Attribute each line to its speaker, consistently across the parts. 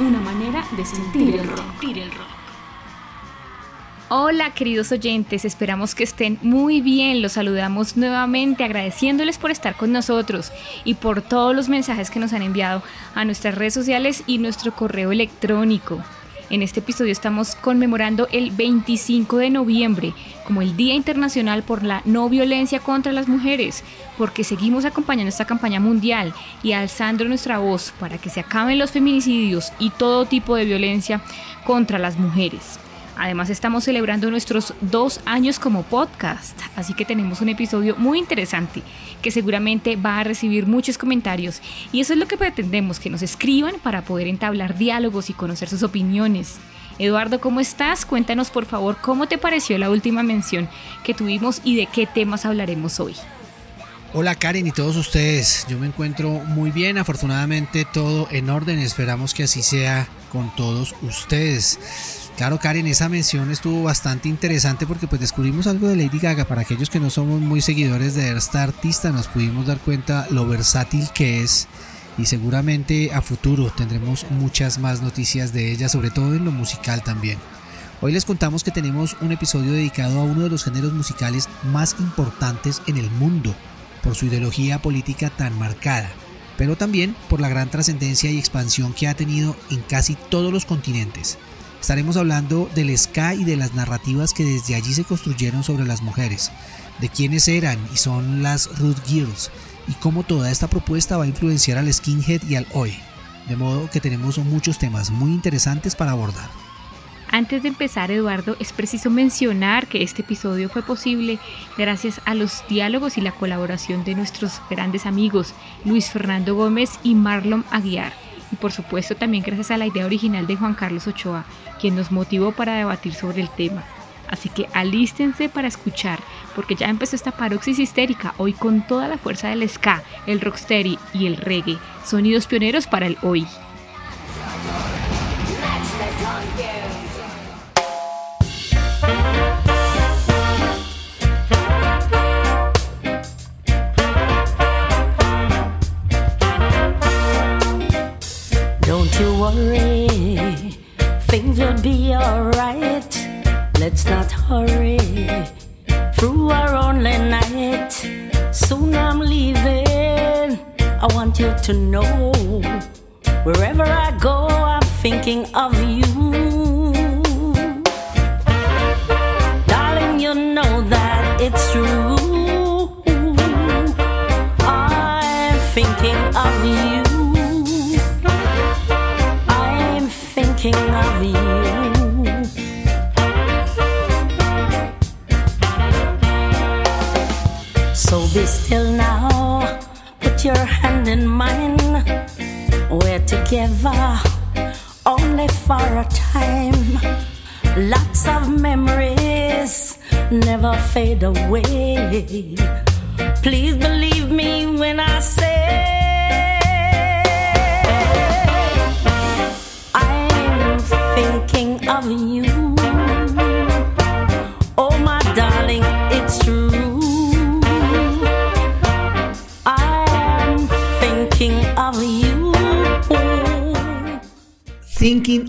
Speaker 1: una manera de sentir el rock.
Speaker 2: Hola queridos oyentes, esperamos que estén muy bien. Los saludamos nuevamente agradeciéndoles por estar con nosotros y por todos los mensajes que nos han enviado a nuestras redes sociales y nuestro correo electrónico. En este episodio estamos conmemorando el 25 de noviembre como el Día Internacional por la No Violencia contra las Mujeres, porque seguimos acompañando esta campaña mundial y alzando nuestra voz para que se acaben los feminicidios y todo tipo de violencia contra las mujeres. Además estamos celebrando nuestros dos años como podcast, así que tenemos un episodio muy interesante que seguramente va a recibir muchos comentarios y eso es lo que pretendemos, que nos escriban para poder entablar diálogos y conocer sus opiniones. Eduardo, ¿cómo estás? Cuéntanos por favor cómo te pareció la última mención que tuvimos y de qué temas hablaremos hoy.
Speaker 3: Hola Karen y todos ustedes, yo me encuentro muy bien, afortunadamente todo en orden, esperamos que así sea con todos ustedes. Claro, Karen, esa mención estuvo bastante interesante porque pues descubrimos algo de Lady Gaga. Para aquellos que no somos muy seguidores de esta artista, nos pudimos dar cuenta lo versátil que es y seguramente a futuro tendremos muchas más noticias de ella, sobre todo en lo musical también. Hoy les contamos que tenemos un episodio dedicado a uno de los géneros musicales más importantes en el mundo, por su ideología política tan marcada, pero también por la gran trascendencia y expansión que ha tenido en casi todos los continentes. Estaremos hablando del ska y de las narrativas que desde allí se construyeron sobre las mujeres, de quiénes eran y son las Root Girls, y cómo toda esta propuesta va a influenciar al skinhead y al oi. De modo que tenemos muchos temas muy interesantes para abordar.
Speaker 2: Antes de empezar, Eduardo, es preciso mencionar que este episodio fue posible gracias a los diálogos y la colaboración de nuestros grandes amigos Luis Fernando Gómez y Marlon Aguiar y por supuesto también gracias a la idea original de Juan Carlos Ochoa, quien nos motivó para debatir sobre el tema. Así que alístense para escuchar, porque ya empezó esta paroxis histérica, hoy con toda la fuerza del ska, el rocksteady y el reggae, sonidos pioneros para el hoy.
Speaker 4: To know wherever I go, I'm thinking of you. Never fade away. Please believe me when I say.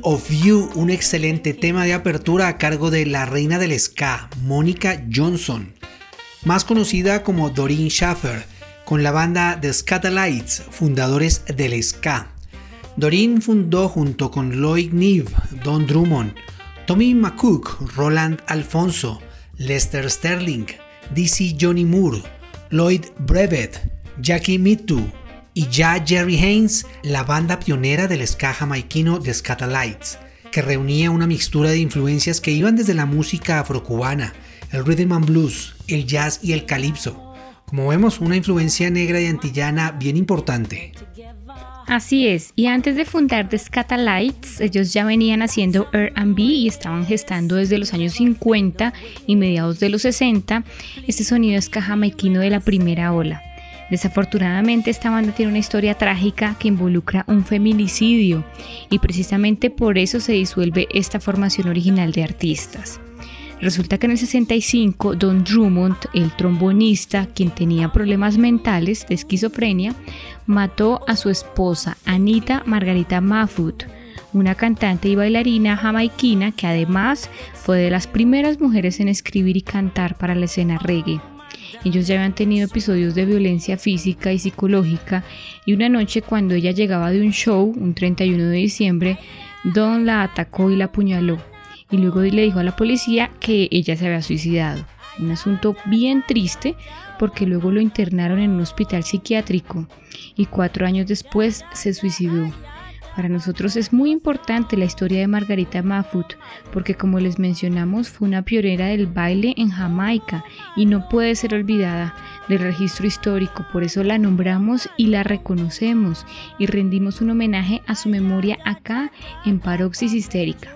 Speaker 4: Of You,
Speaker 3: un excelente tema de apertura a cargo de la reina del ska, Mónica Johnson, más conocida como Doreen Schaffer, con la banda The Scatalites, fundadores del ska. Doreen fundó junto con Lloyd Neve, Don Drummond, Tommy McCook, Roland Alfonso, Lester Sterling, DC Johnny Moore, Lloyd Brevet, Jackie Mitu y ya Jerry Haynes, la banda pionera del ska jamaiquino The Scatalites, que reunía una mixtura de influencias que iban desde la música afrocubana, el rhythm and blues, el jazz y el calipso. Como vemos, una influencia negra y antillana bien importante.
Speaker 2: Así es, y antes de fundar The Scatalites, ellos ya venían haciendo R&B y estaban gestando desde los años 50 y mediados de los 60 este sonido ska jamaiquino de la primera ola. Desafortunadamente esta banda tiene una historia trágica que involucra un feminicidio y precisamente por eso se disuelve esta formación original de artistas. Resulta que en el 65 Don Drummond, el trombonista, quien tenía problemas mentales de esquizofrenia, mató a su esposa, Anita Margarita Mafut, una cantante y bailarina jamaiquina que además fue de las primeras mujeres en escribir y cantar para la escena reggae. Ellos ya habían tenido episodios de violencia física y psicológica y una noche cuando ella llegaba de un show, un 31 de diciembre, Don la atacó y la apuñaló y luego le dijo a la policía que ella se había suicidado. Un asunto bien triste porque luego lo internaron en un hospital psiquiátrico y cuatro años después se suicidó. Para nosotros es muy importante la historia de Margarita Mafut, porque como les mencionamos fue una pionera del baile en Jamaica y no puede ser olvidada del registro histórico, por eso la nombramos y la reconocemos y rendimos un homenaje a su memoria acá en Paroxis Histérica.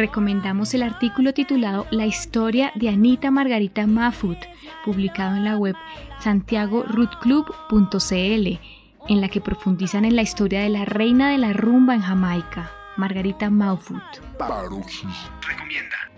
Speaker 2: Recomendamos el artículo titulado La historia de Anita Margarita Mafut, publicado en la web santiagorootclub.cl, en la que profundizan en la historia de la reina de la rumba en Jamaica, Margarita Mafut. Recomienda.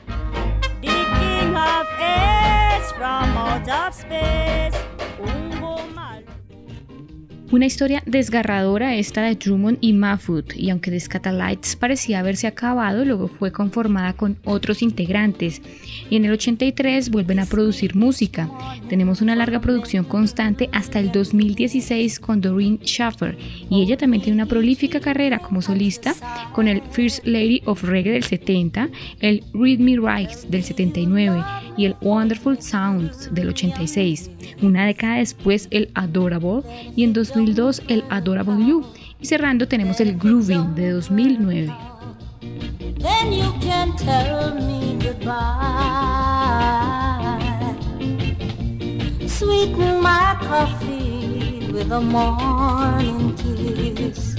Speaker 2: Una historia desgarradora esta de Drummond y Mafut, y aunque The Scatalites parecía haberse acabado, luego fue conformada con otros integrantes, y en el 83 vuelven a producir música. Tenemos una larga producción constante hasta el 2016 con Doreen Schaffer, y ella también tiene una prolífica carrera como solista con el First Lady of Reggae del 70, el Read Me Right del 79 y el Wonderful Sounds del 86. Una década después el Adorable y en 2000 2002 el Adorable You y cerrando tenemos el Grooving de 2009. Then you can tell me goodbye. Sweeten my coffee with a morning kiss.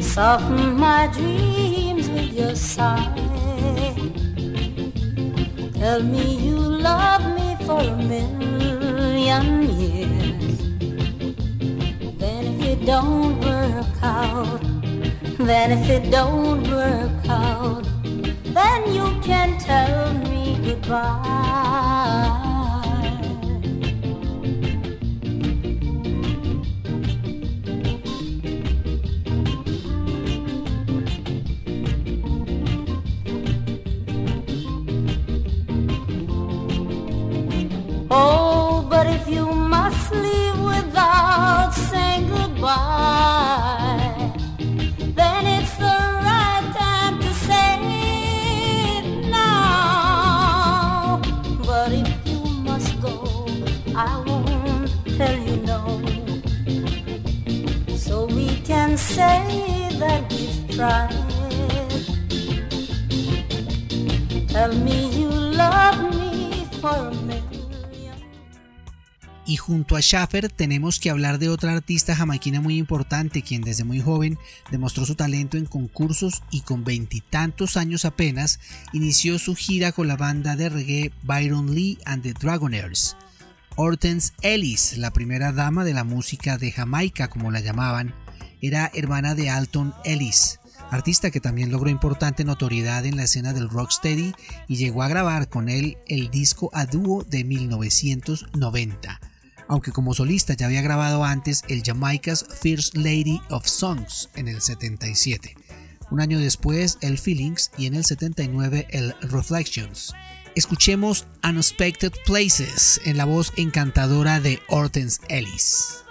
Speaker 2: Soften my dreams with your sigh. Tell me you love me for a million years. Don't work out, then if it don't work out, then you can tell me goodbye.
Speaker 3: Y junto a Schaffer tenemos que hablar de otra artista jamaiquina muy importante, quien desde muy joven demostró su talento en concursos y con veintitantos años apenas inició su gira con la banda de reggae Byron Lee and the Dragonaires. Hortense Ellis, la primera dama de la música de Jamaica como la llamaban, era hermana de Alton Ellis, artista que también logró importante notoriedad en la escena del rocksteady y llegó a grabar con él el disco a dúo de 1990 aunque como solista ya había grabado antes el Jamaica's First Lady of Songs en el 77. Un año después el Feelings y en el 79 el Reflections. Escuchemos Unexpected Places en la voz encantadora de Hortense Ellis.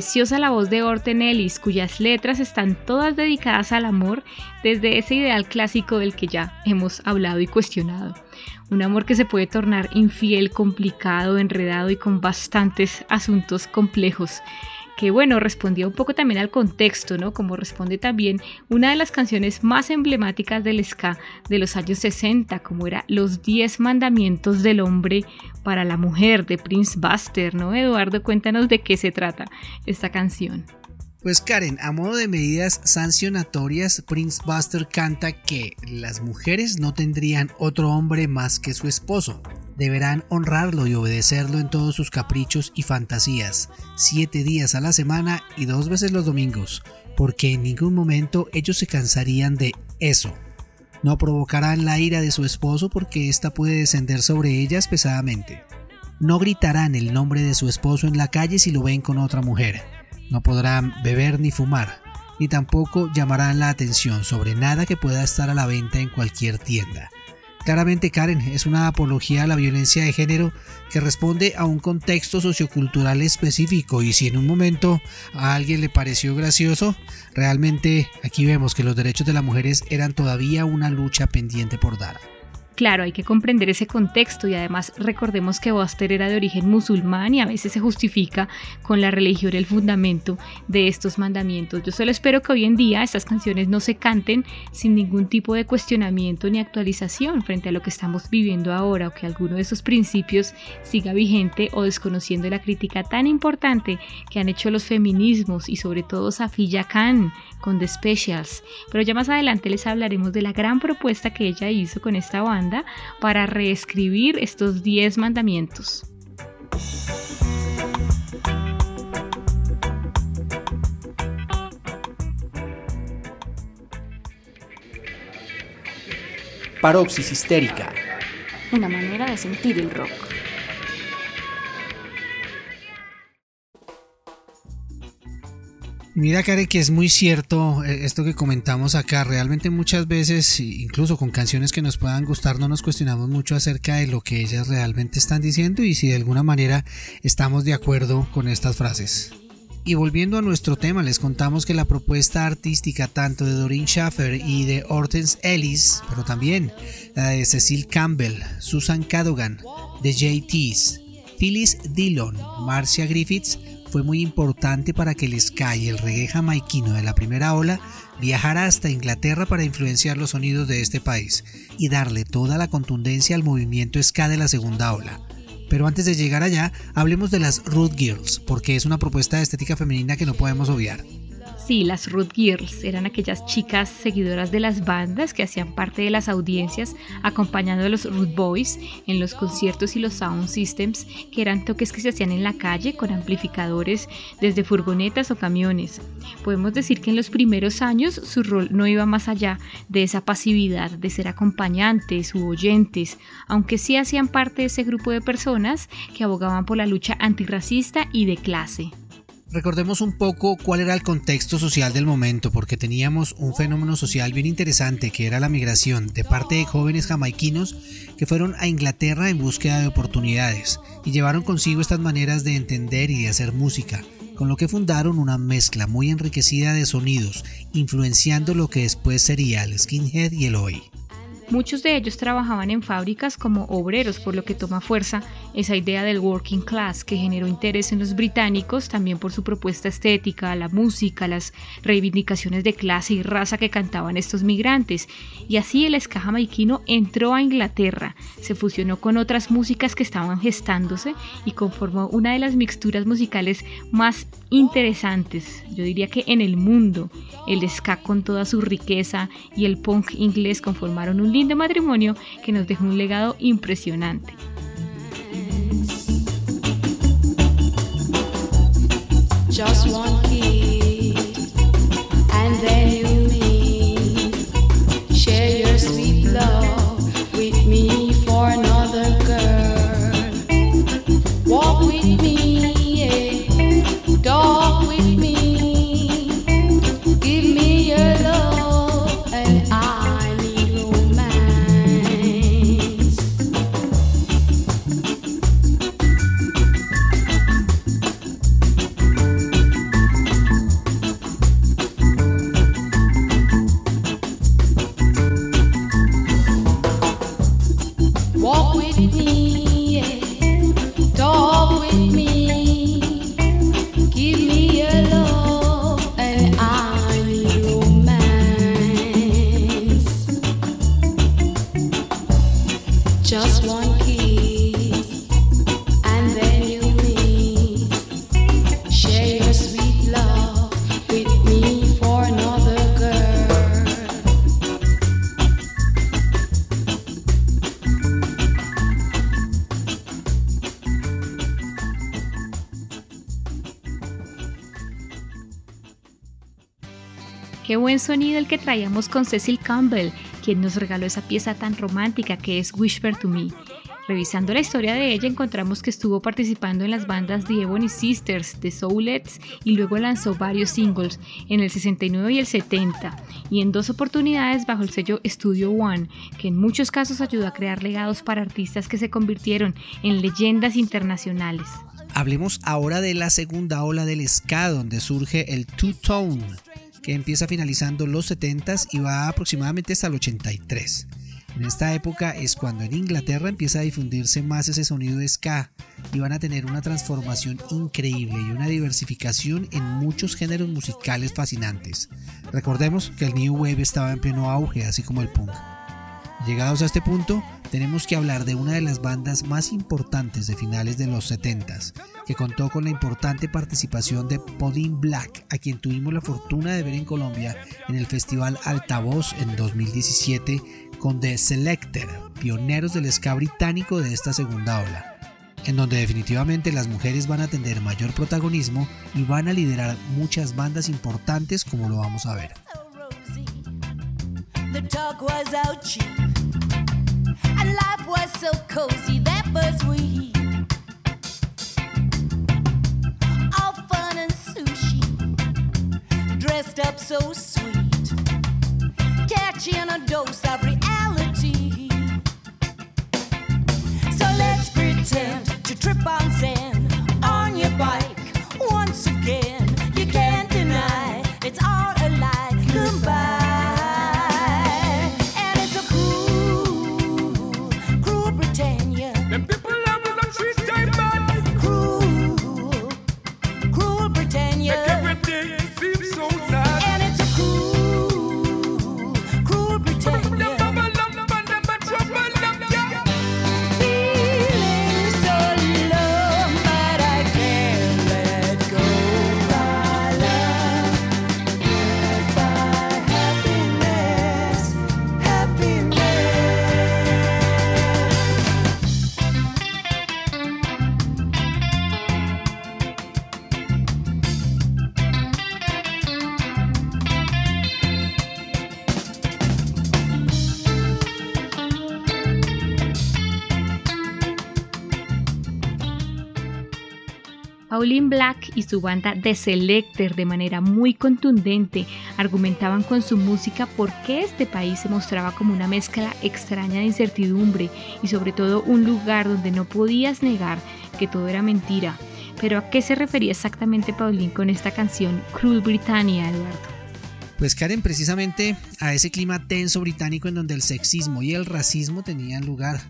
Speaker 2: Preciosa la voz de Orten Ellis, cuyas letras están todas dedicadas al amor desde ese ideal clásico del que ya hemos hablado y cuestionado. Un amor que se puede tornar infiel, complicado, enredado y con bastantes asuntos complejos que bueno, respondía un poco también al contexto, ¿no? Como responde también una de las canciones más emblemáticas del ska de los años 60, como era Los 10 mandamientos del hombre para la mujer de Prince Buster, ¿no? Eduardo, cuéntanos de qué se trata esta canción.
Speaker 3: Pues Karen, a modo de medidas sancionatorias, Prince Buster canta que las mujeres no tendrían otro hombre más que su esposo, deberán honrarlo y obedecerlo en todos sus caprichos y fantasías, siete días a la semana y dos veces los domingos, porque en ningún momento ellos se cansarían de eso. No provocarán la ira de su esposo porque ésta puede descender sobre ellas pesadamente. No gritarán el nombre de su esposo en la calle si lo ven con otra mujer. No podrán beber ni fumar, ni tampoco llamarán la atención sobre nada que pueda estar a la venta en cualquier tienda Claramente Karen es una apología a la violencia de género que responde a un contexto sociocultural específico y si en un momento a alguien le pareció gracioso, realmente aquí vemos que los derechos de las mujeres eran todavía una lucha pendiente por dar.
Speaker 2: Claro, hay que comprender ese contexto y además recordemos que Buster era de origen musulmán y a veces se justifica con la religión el fundamento de estos mandamientos. Yo solo espero que hoy en día estas canciones no se canten sin ningún tipo de cuestionamiento ni actualización frente a lo que estamos viviendo ahora o que alguno de esos principios siga vigente o desconociendo la crítica tan importante que han hecho los feminismos y sobre todo Safiya Khan con The Specials. Pero ya más adelante les hablaremos de la gran propuesta que ella hizo con esta banda para reescribir estos 10 mandamientos.
Speaker 5: Paroxis histérica.
Speaker 1: Una manera de sentir el rock.
Speaker 3: Mira, Karen, que es muy cierto eh, esto que comentamos acá. Realmente muchas veces, incluso con canciones que nos puedan gustar, no nos cuestionamos mucho acerca de lo que ellas realmente están diciendo y si de alguna manera estamos de acuerdo con estas frases. Y volviendo a nuestro tema, les contamos que la propuesta artística tanto de Doreen Schaffer y de Hortense Ellis, pero también la de Cecil Campbell, Susan Cadogan, de JT's, Phyllis Dillon, Marcia Griffiths, fue muy importante para que el ska y el reggae jamaiquino de la primera ola viajara hasta Inglaterra para influenciar los sonidos de este país y darle toda la contundencia al movimiento ska de la segunda ola. Pero antes de llegar allá, hablemos de las Root Girls, porque es una propuesta de estética femenina que no podemos obviar.
Speaker 2: Sí, las Root Girls eran aquellas chicas seguidoras de las bandas que hacían parte de las audiencias acompañando a los Root Boys en los conciertos y los sound systems, que eran toques que se hacían en la calle con amplificadores desde furgonetas o camiones. Podemos decir que en los primeros años su rol no iba más allá de esa pasividad de ser acompañantes u oyentes, aunque sí hacían parte de ese grupo de personas que abogaban por la lucha antirracista y de clase.
Speaker 3: Recordemos un poco cuál era el contexto social del momento, porque teníamos un fenómeno social bien interesante que era la migración de parte de jóvenes jamaiquinos que fueron a Inglaterra en búsqueda de oportunidades y llevaron consigo estas maneras de entender y de hacer música, con lo que fundaron una mezcla muy enriquecida de sonidos, influenciando lo que después sería el skinhead y el oi.
Speaker 2: Muchos de ellos trabajaban en fábricas como obreros, por lo que toma fuerza esa idea del working class que generó interés en los británicos también por su propuesta estética, la música, las reivindicaciones de clase y raza que cantaban estos migrantes. Y así el ska jamaiquino entró a Inglaterra, se fusionó con otras músicas que estaban gestándose y conformó una de las mixturas musicales más interesantes, yo diría que en el mundo. El ska con toda su riqueza y el punk inglés conformaron un lindo matrimonio que nos dejó un legado impresionante. Sonido el que traíamos con Cecil Campbell, quien nos regaló esa pieza tan romántica que es Whisper to Me. Revisando la historia de ella encontramos que estuvo participando en las bandas The Ebony Sisters, The Soulets y luego lanzó varios singles en el 69 y el 70 y en dos oportunidades bajo el sello Studio One, que en muchos casos ayudó a crear legados para artistas que se convirtieron en leyendas internacionales.
Speaker 3: Hablemos ahora de la segunda ola del ska donde surge el two-tone que empieza finalizando los 70s y va aproximadamente hasta el 83. En esta época es cuando en Inglaterra empieza a difundirse más ese sonido de ska y van a tener una transformación increíble y una diversificación en muchos géneros musicales fascinantes. Recordemos que el New Wave estaba en pleno auge, así como el punk. Llegados a este punto, tenemos que hablar de una de las bandas más importantes de finales de los 70s, que contó con la importante participación de Pauline Black, a quien tuvimos la fortuna de ver en Colombia en el Festival Altavoz en 2017 con The Selector, pioneros del ska británico de esta segunda ola, en donde definitivamente las mujeres van a tener mayor protagonismo y van a liderar muchas bandas importantes como lo vamos a ver. Life was so cozy that first week. All fun and sushi. Dressed up so sweet. Catching a dose of reality. So let's pretend to trip on sand on your bike once again. You can't deny it's all a lie. Goodbye.
Speaker 2: Black y su banda The Selector de manera muy contundente argumentaban con su música por qué este país se mostraba como una mezcla extraña de incertidumbre y sobre todo un lugar donde no podías negar que todo era mentira. Pero ¿a qué se refería exactamente Pauline con esta canción Cruel Britannia, Eduardo?
Speaker 3: Pues Karen, precisamente a ese clima tenso británico en donde el sexismo y el racismo tenían lugar.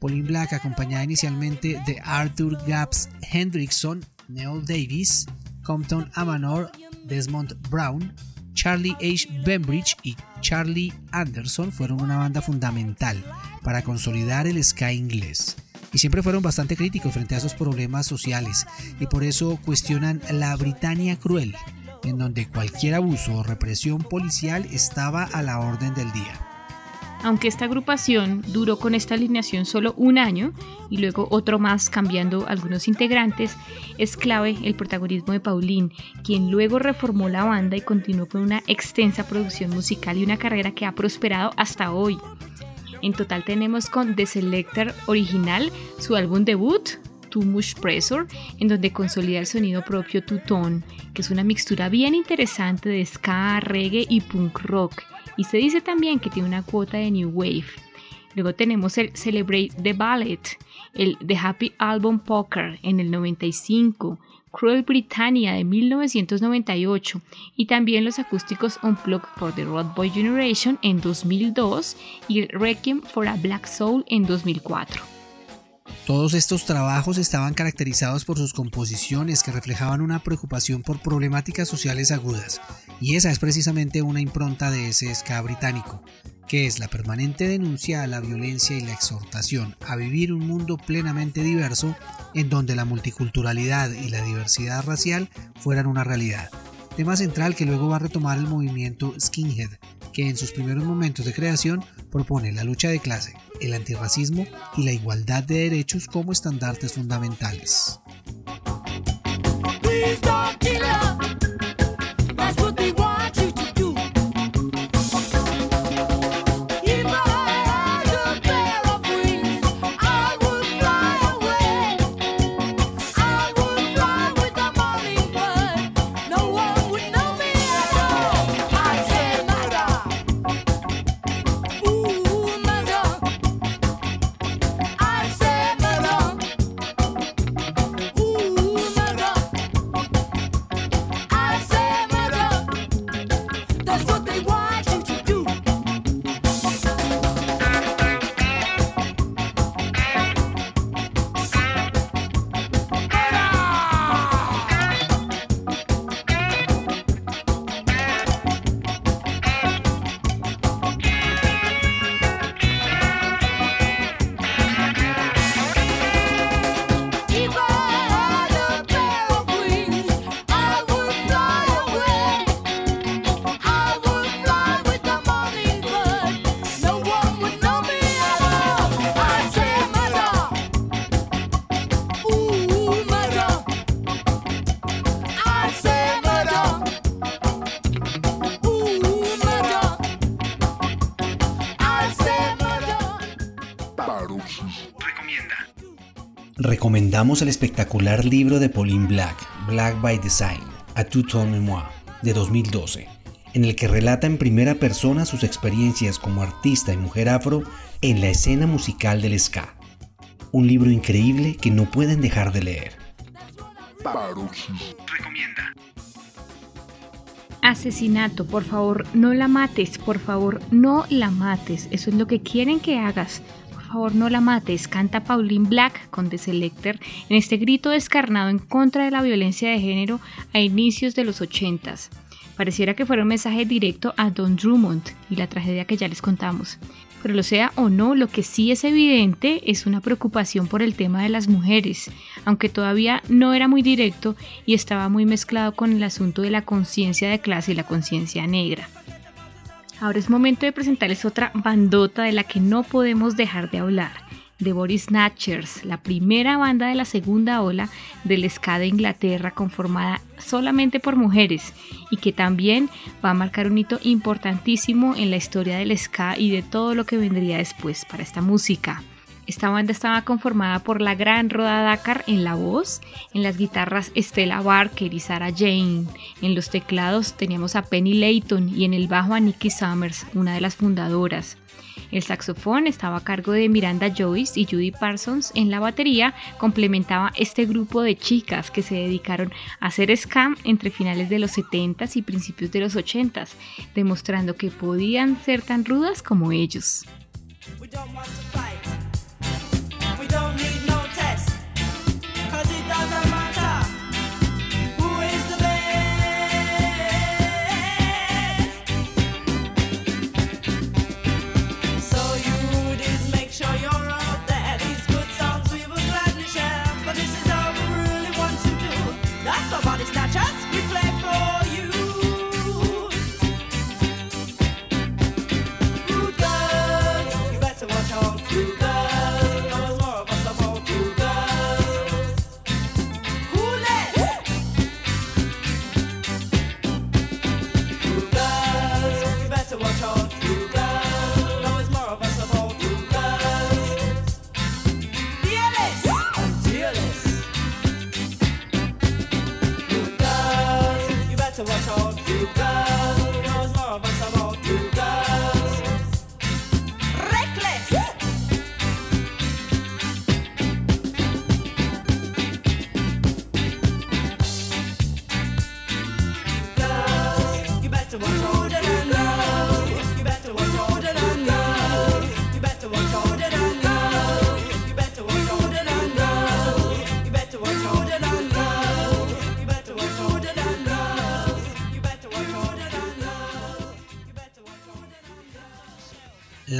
Speaker 3: Pauline Black, acompañada inicialmente de Arthur Gaps Hendrickson, Neil Davis, Compton Amanor, Desmond Brown, Charlie H. Bembridge y Charlie Anderson fueron una banda fundamental para consolidar el ska inglés. Y siempre fueron bastante críticos frente a esos problemas sociales y por eso cuestionan la Britania cruel, en donde cualquier abuso o represión policial estaba a la orden del día.
Speaker 2: Aunque esta agrupación duró con esta alineación solo un año y luego otro más cambiando algunos integrantes, es clave el protagonismo de Pauline, quien luego reformó la banda y continuó con una extensa producción musical y una carrera que ha prosperado hasta hoy. En total tenemos con The Selector original su álbum debut, Too Much Pressure, en donde consolida el sonido propio Tone, que es una mixtura bien interesante de ska, reggae y punk rock y se dice también que tiene una cuota de New Wave. Luego tenemos el Celebrate the Ballet, el The Happy Album Poker en el 95, Cruel Britannia de 1998 y también los acústicos Unplugged for the Road Boy Generation en 2002 y el Requiem for a Black Soul en 2004.
Speaker 3: Todos estos trabajos estaban caracterizados por sus composiciones que reflejaban una preocupación por problemáticas sociales agudas, y esa es precisamente una impronta de ese ska británico, que es la permanente denuncia a la violencia y la exhortación a vivir un mundo plenamente diverso en donde la multiculturalidad y la diversidad racial fueran una realidad. Tema central que luego va a retomar el movimiento skinhead, que en sus primeros momentos de creación propone la lucha de clase, el antirracismo y la igualdad de derechos como estandartes fundamentales.
Speaker 5: Recomendamos el espectacular libro de Pauline Black, Black by Design, A Tout-Tone Memoir, de 2012, en el que relata en primera persona sus experiencias como artista y mujer afro en la escena musical del ska. Un libro increíble que no pueden dejar de leer.
Speaker 2: Recomienda. Asesinato, por favor, no la mates, por favor, no la mates. Eso es lo que quieren que hagas. Favor, no la mates, canta Pauline Black con The Selector en este grito descarnado en contra de la violencia de género a inicios de los 80s. Pareciera que fuera un mensaje directo a Don Drummond y la tragedia que ya les contamos. Pero lo sea o no, lo que sí es evidente es una preocupación por el tema de las mujeres, aunque todavía no era muy directo y estaba muy mezclado con el asunto de la conciencia de clase y la conciencia negra. Ahora es momento de presentarles otra bandota de la que no podemos dejar de hablar. The Body Snatchers, la primera banda de la segunda ola del ska de Inglaterra conformada solamente por mujeres y que también va a marcar un hito importantísimo en la historia del ska y de todo lo que vendría después para esta música. Esta banda estaba conformada por la gran Roda Dakar en la voz, en las guitarras Stella Barker y Sarah Jane, en los teclados teníamos a Penny Layton y en el bajo a Nikki Summers, una de las fundadoras. El saxofón estaba a cargo de Miranda Joyce y Judy Parsons. En la batería complementaba este grupo de chicas que se dedicaron a hacer scam entre finales de los 70s y principios de los 80s, demostrando que podían ser tan rudas como ellos.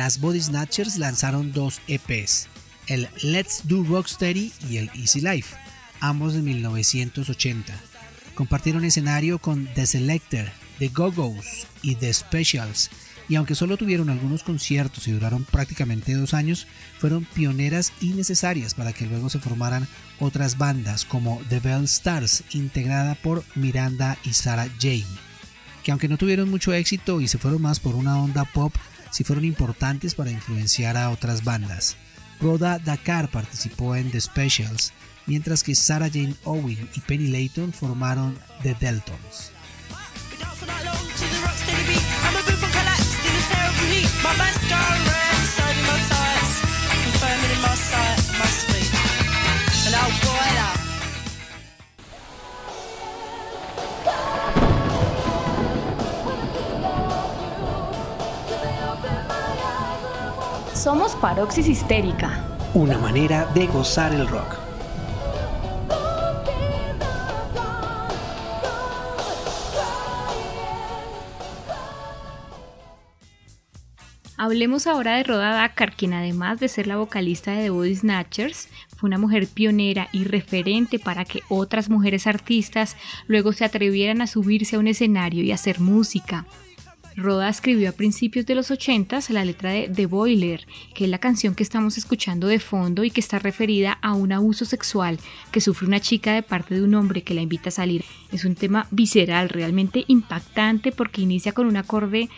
Speaker 3: Las Body Snatchers lanzaron dos EPs, el Let's Do Rocksteady y el Easy Life, ambos de 1980. Compartieron escenario con The Selector, The Go-Go's y The Specials, y aunque solo tuvieron algunos conciertos y duraron prácticamente dos años, fueron pioneras y necesarias para que luego se formaran otras bandas como The Bell Stars, integrada por Miranda y Sarah Jane, que aunque no tuvieron mucho éxito y se fueron más por una onda pop, si fueron importantes para influenciar a otras bandas. Rhoda Dakar participó en The Specials, mientras que Sarah Jane Owen y Penny Layton formaron The Deltons.
Speaker 1: Somos Paroxis Histérica.
Speaker 5: Una manera de gozar el rock.
Speaker 2: Hablemos ahora de Rhoda Dakar, quien además de ser la vocalista de The Body Snatchers, fue una mujer pionera y referente para que otras mujeres artistas luego se atrevieran a subirse a un escenario y hacer música. Roda escribió a principios de los 80 la letra de The Boiler, que es la canción que estamos escuchando de fondo y que está referida a un abuso sexual que sufre una chica de parte de un hombre que la invita a salir. Es un tema visceral, realmente impactante porque inicia con un acorde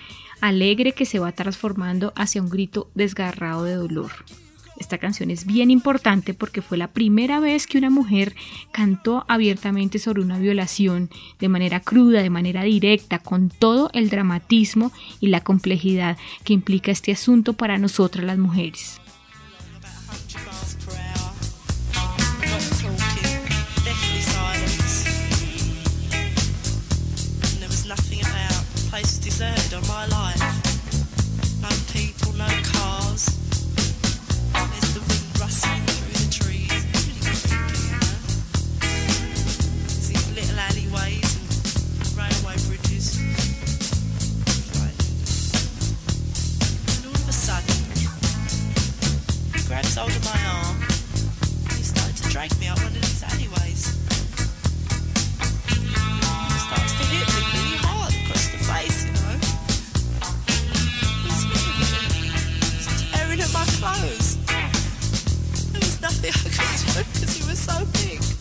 Speaker 2: alegre que se va transformando hacia un grito desgarrado de dolor. Esta canción es bien importante porque fue la primera vez que una mujer cantó abiertamente sobre una violación de manera cruda, de manera directa, con todo el dramatismo y la complejidad que implica este asunto para nosotras las mujeres.
Speaker 3: I sold
Speaker 6: of my arm. He started to drag me up one of anyways. He starts to hit me pretty hard across the face, you know. He's hitting tearing at my clothes. There was nothing I could do because he was so big.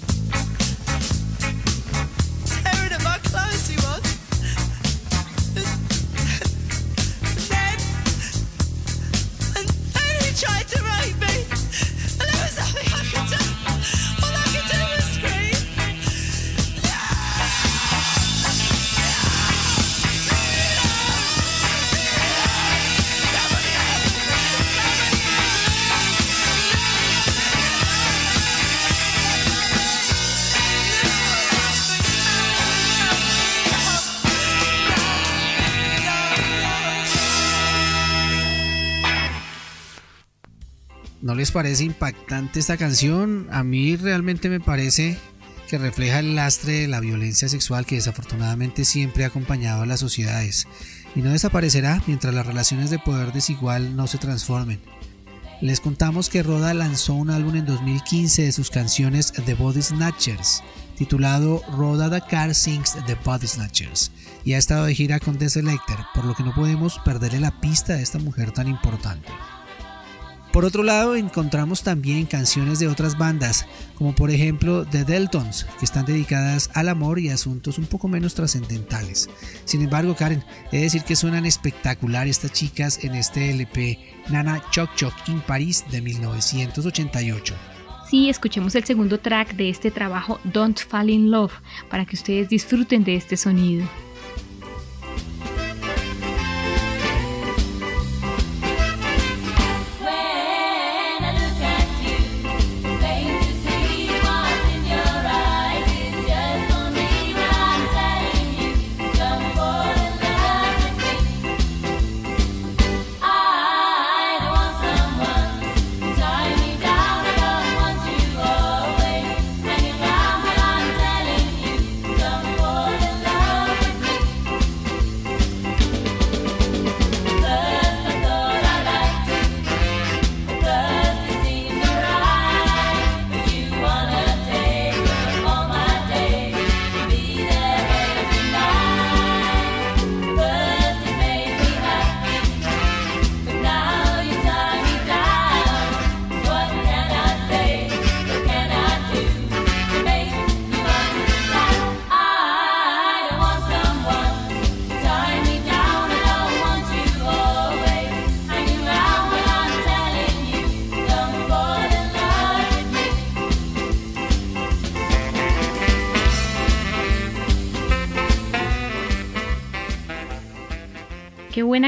Speaker 3: Parece impactante esta canción? A mí realmente me parece que refleja el lastre de la violencia sexual que desafortunadamente siempre ha acompañado a las sociedades y no desaparecerá mientras las relaciones de poder desigual no se transformen. Les contamos que Roda lanzó un álbum en 2015 de sus canciones The Body Snatchers, titulado Roda Dakar Sings The Body Snatchers, y ha estado de gira con The Selector, por lo que no podemos perderle la pista a esta mujer tan importante. Por otro lado, encontramos también canciones de otras bandas, como por ejemplo The Deltons, que están dedicadas al amor y asuntos un poco menos trascendentales. Sin embargo, Karen, he de decir que suenan espectacular estas chicas en este LP Nana Choc Choc in Paris de 1988.
Speaker 2: Sí, escuchemos el segundo track de este trabajo Don't Fall in Love para que ustedes disfruten de este sonido.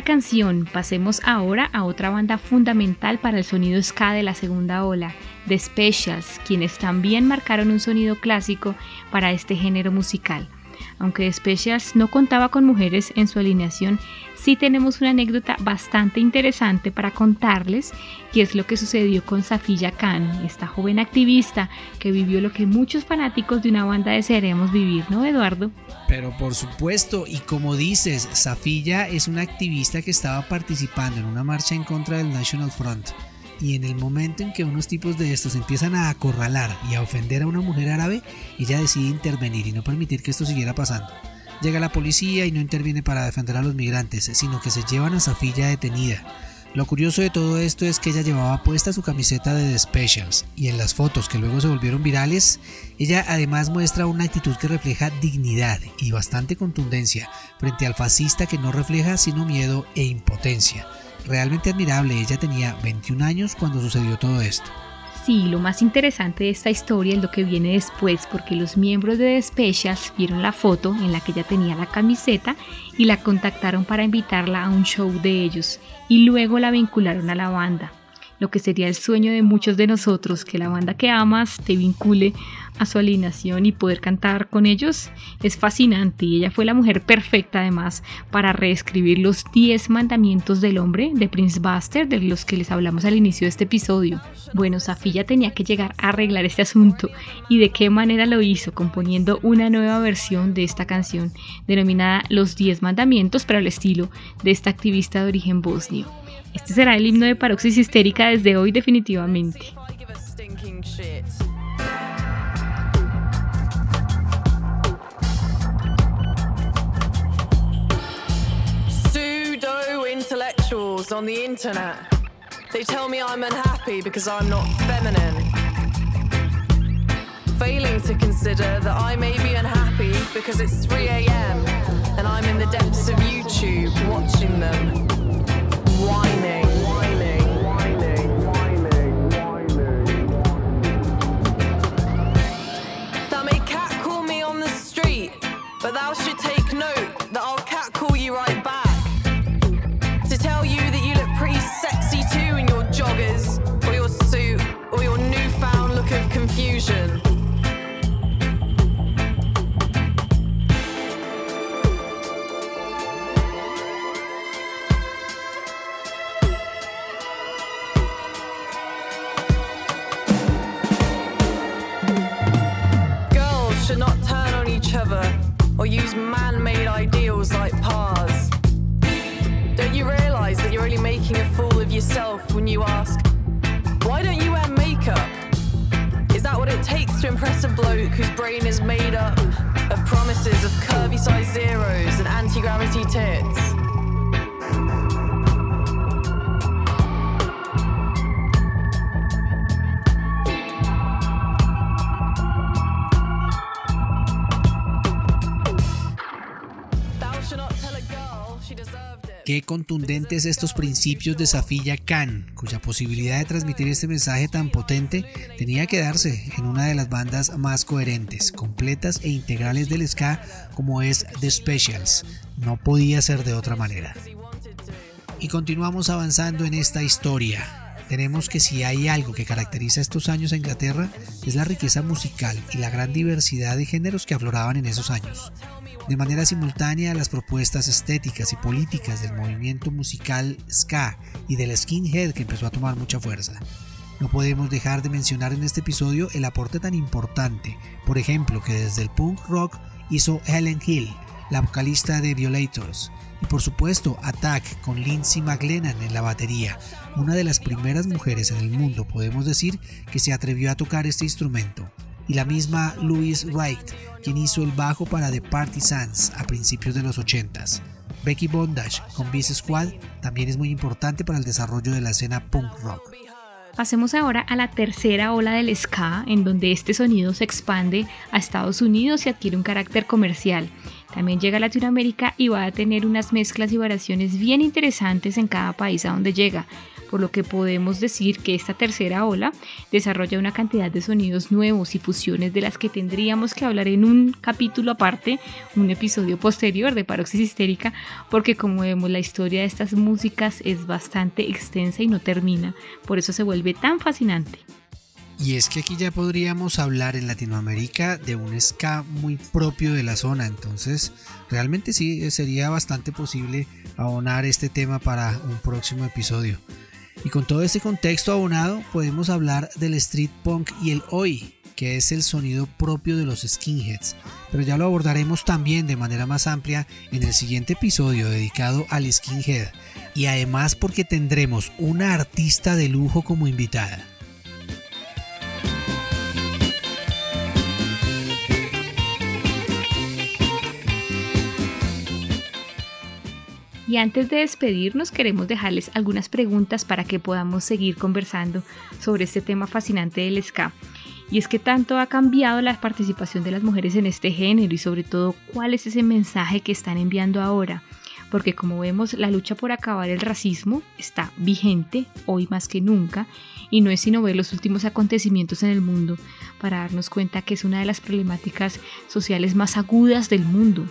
Speaker 2: Canción. Pasemos ahora a otra banda fundamental para el sonido ska de la segunda ola, The Specials, quienes también marcaron un sonido clásico para este género musical. Aunque Specials no contaba con mujeres en su alineación, sí tenemos una anécdota bastante interesante para contarles y es lo que sucedió con Safilla Khan, esta joven activista que vivió lo que muchos fanáticos de una banda desearíamos vivir, ¿no, Eduardo?
Speaker 3: Pero por supuesto, y como dices, Safilla es una activista que estaba participando en una marcha en contra del National Front y en el momento en que unos tipos de estos empiezan a acorralar y a ofender a una mujer árabe, ella decide intervenir y no permitir que esto siguiera pasando. Llega la policía y no interviene para defender a los migrantes, sino que se llevan a Safilla detenida. Lo curioso de todo esto es que ella llevaba puesta su camiseta de The Specials y en las fotos que luego se volvieron virales, ella además muestra una actitud que refleja dignidad y bastante contundencia frente al fascista que no refleja sino miedo e impotencia. Realmente admirable. Ella tenía 21 años cuando sucedió todo esto.
Speaker 2: Sí, lo más interesante de esta historia es lo que viene después, porque los miembros de The Specials vieron la foto en la que ella tenía la camiseta y la contactaron para invitarla a un show de ellos y luego la vincularon a la banda lo que sería el sueño de muchos de nosotros, que la banda que amas te vincule a su alineación y poder cantar con ellos es fascinante y ella fue la mujer perfecta además para reescribir los 10 mandamientos del hombre de Prince Buster de los que les hablamos al inicio de este episodio. Bueno, Safía tenía que llegar a arreglar este asunto y de qué manera lo hizo componiendo una nueva versión de esta canción denominada Los 10 mandamientos pero al estilo de esta activista de origen bosnio. Este será el himno de paroxis histérica desde hoy definitivamente.
Speaker 7: On the internet. They tell me I'm unhappy because I'm not feminine. Failing to consider that I may be unhappy because it's 3 a.m. and I'm in the depths of YouTube watching them
Speaker 3: Qué contundentes estos principios de Khan, cuya posibilidad de transmitir este mensaje tan potente tenía que darse en una de las bandas más coherentes, completas e integrales del ska como es The Specials. No podía ser de otra manera. Y continuamos avanzando en esta historia. Tenemos que si hay algo que caracteriza estos años a Inglaterra es la riqueza musical y la gran diversidad de géneros que afloraban en esos años. De manera simultánea, las propuestas estéticas y políticas del movimiento musical ska y del skinhead que empezó a tomar mucha fuerza. No podemos dejar de mencionar en este episodio el aporte tan importante, por ejemplo, que desde el punk rock hizo Helen Hill, la vocalista de Violators, y por supuesto Attack con Lindsay McLennan en la batería, una de las primeras mujeres en el mundo, podemos decir, que se atrevió a tocar este instrumento, y la misma Louise Wright, quien hizo el bajo para The Partisans a principios de los 80s. Becky Bondage con Beast Squad también es muy importante para el desarrollo de la escena punk rock.
Speaker 2: Pasemos ahora a la tercera ola del ska, en donde este sonido se expande a Estados Unidos y adquiere un carácter comercial. También llega a Latinoamérica y va a tener unas mezclas y variaciones bien interesantes en cada país a donde llega, por lo que podemos decir que esta tercera ola desarrolla una cantidad de sonidos nuevos y fusiones de las que tendríamos que hablar en un capítulo aparte, un episodio posterior de Paroxis Histérica, porque como vemos la historia de estas músicas es bastante extensa y no termina, por eso se vuelve tan fascinante.
Speaker 3: Y es que aquí ya podríamos hablar en Latinoamérica de un ska muy propio de la zona, entonces realmente sí sería bastante posible abonar este tema para un próximo episodio. Y con todo este contexto abonado podemos hablar del street punk y el oi, que es el sonido propio de los skinheads, pero ya lo abordaremos también de manera más amplia en el siguiente episodio dedicado al skinhead, y además porque tendremos una artista de lujo como invitada.
Speaker 2: Y antes de despedirnos queremos dejarles algunas preguntas para que podamos seguir conversando sobre este tema fascinante del ska. Y es que tanto ha cambiado la participación de las mujeres en este género y sobre todo cuál es ese mensaje que están enviando ahora. porque como vemos la lucha por acabar el racismo está vigente hoy más que nunca y no es sino ver los últimos acontecimientos en el mundo para darnos cuenta que es una de las problemáticas sociales más agudas del mundo,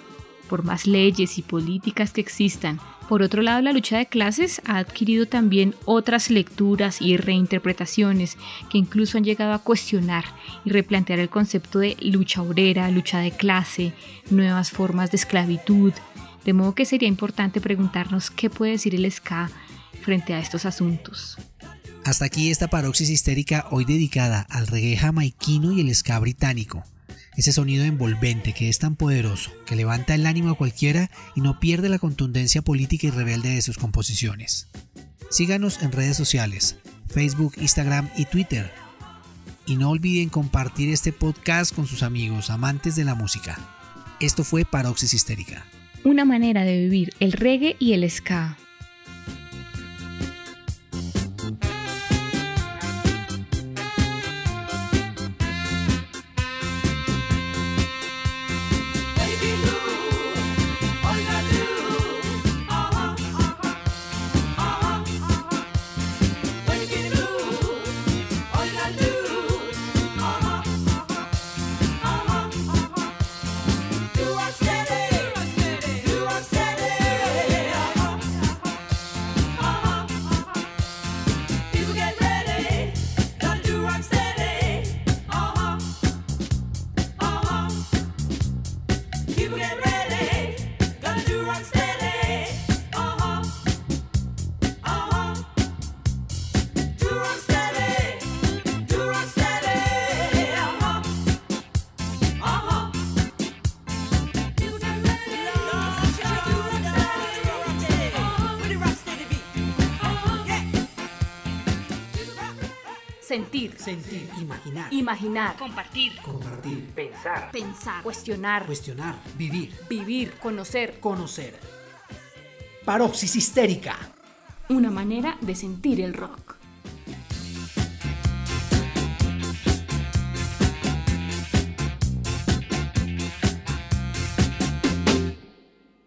Speaker 2: por más leyes y políticas que existan. Por otro lado, la lucha de clases ha adquirido también otras lecturas y reinterpretaciones que incluso han llegado a cuestionar y replantear el concepto de lucha obrera, lucha de clase, nuevas formas de esclavitud, de modo que sería importante preguntarnos qué puede decir el ska frente a estos asuntos.
Speaker 3: Hasta aquí esta paroxis histérica hoy dedicada al reggae jamaiquino y el ska británico. Ese sonido envolvente que es tan poderoso, que levanta el ánimo a cualquiera y no pierde la contundencia política y rebelde de sus composiciones. Síganos en redes sociales, Facebook, Instagram y Twitter. Y no olviden compartir este podcast con sus amigos amantes de la música. Esto fue Paroxis Histérica
Speaker 2: una manera de vivir el reggae y el ska. Sentir.
Speaker 5: Sentir. Imaginar.
Speaker 2: Imaginar. Compartir.
Speaker 5: Compartir. Pensar.
Speaker 2: Pensar. Cuestionar.
Speaker 5: Cuestionar. Vivir.
Speaker 2: Vivir. Conocer.
Speaker 5: Conocer. Paroxis histérica.
Speaker 1: Una manera de sentir el rock.